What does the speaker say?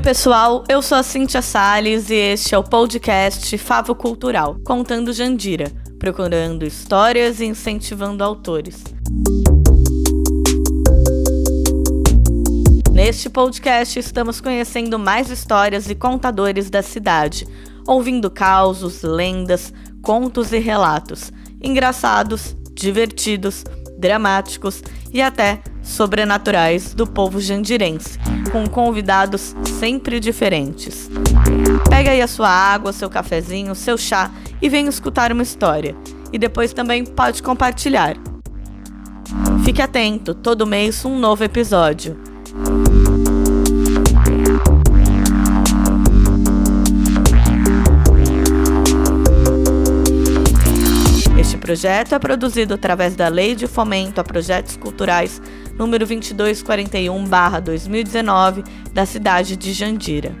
pessoal, eu sou a Cintia Sales e este é o podcast Favo Cultural, contando Jandira, procurando histórias e incentivando autores. Neste podcast estamos conhecendo mais histórias e contadores da cidade, ouvindo causos, lendas, contos e relatos, engraçados, divertidos, dramáticos e até sobrenaturais do povo jandirense, com convidados sempre diferentes. Pega aí a sua água, seu cafezinho, seu chá e venha escutar uma história. E depois também pode compartilhar. Fique atento, todo mês um novo episódio. Projeto é produzido através da Lei de Fomento a Projetos Culturais número 2241/2019 da cidade de Jandira.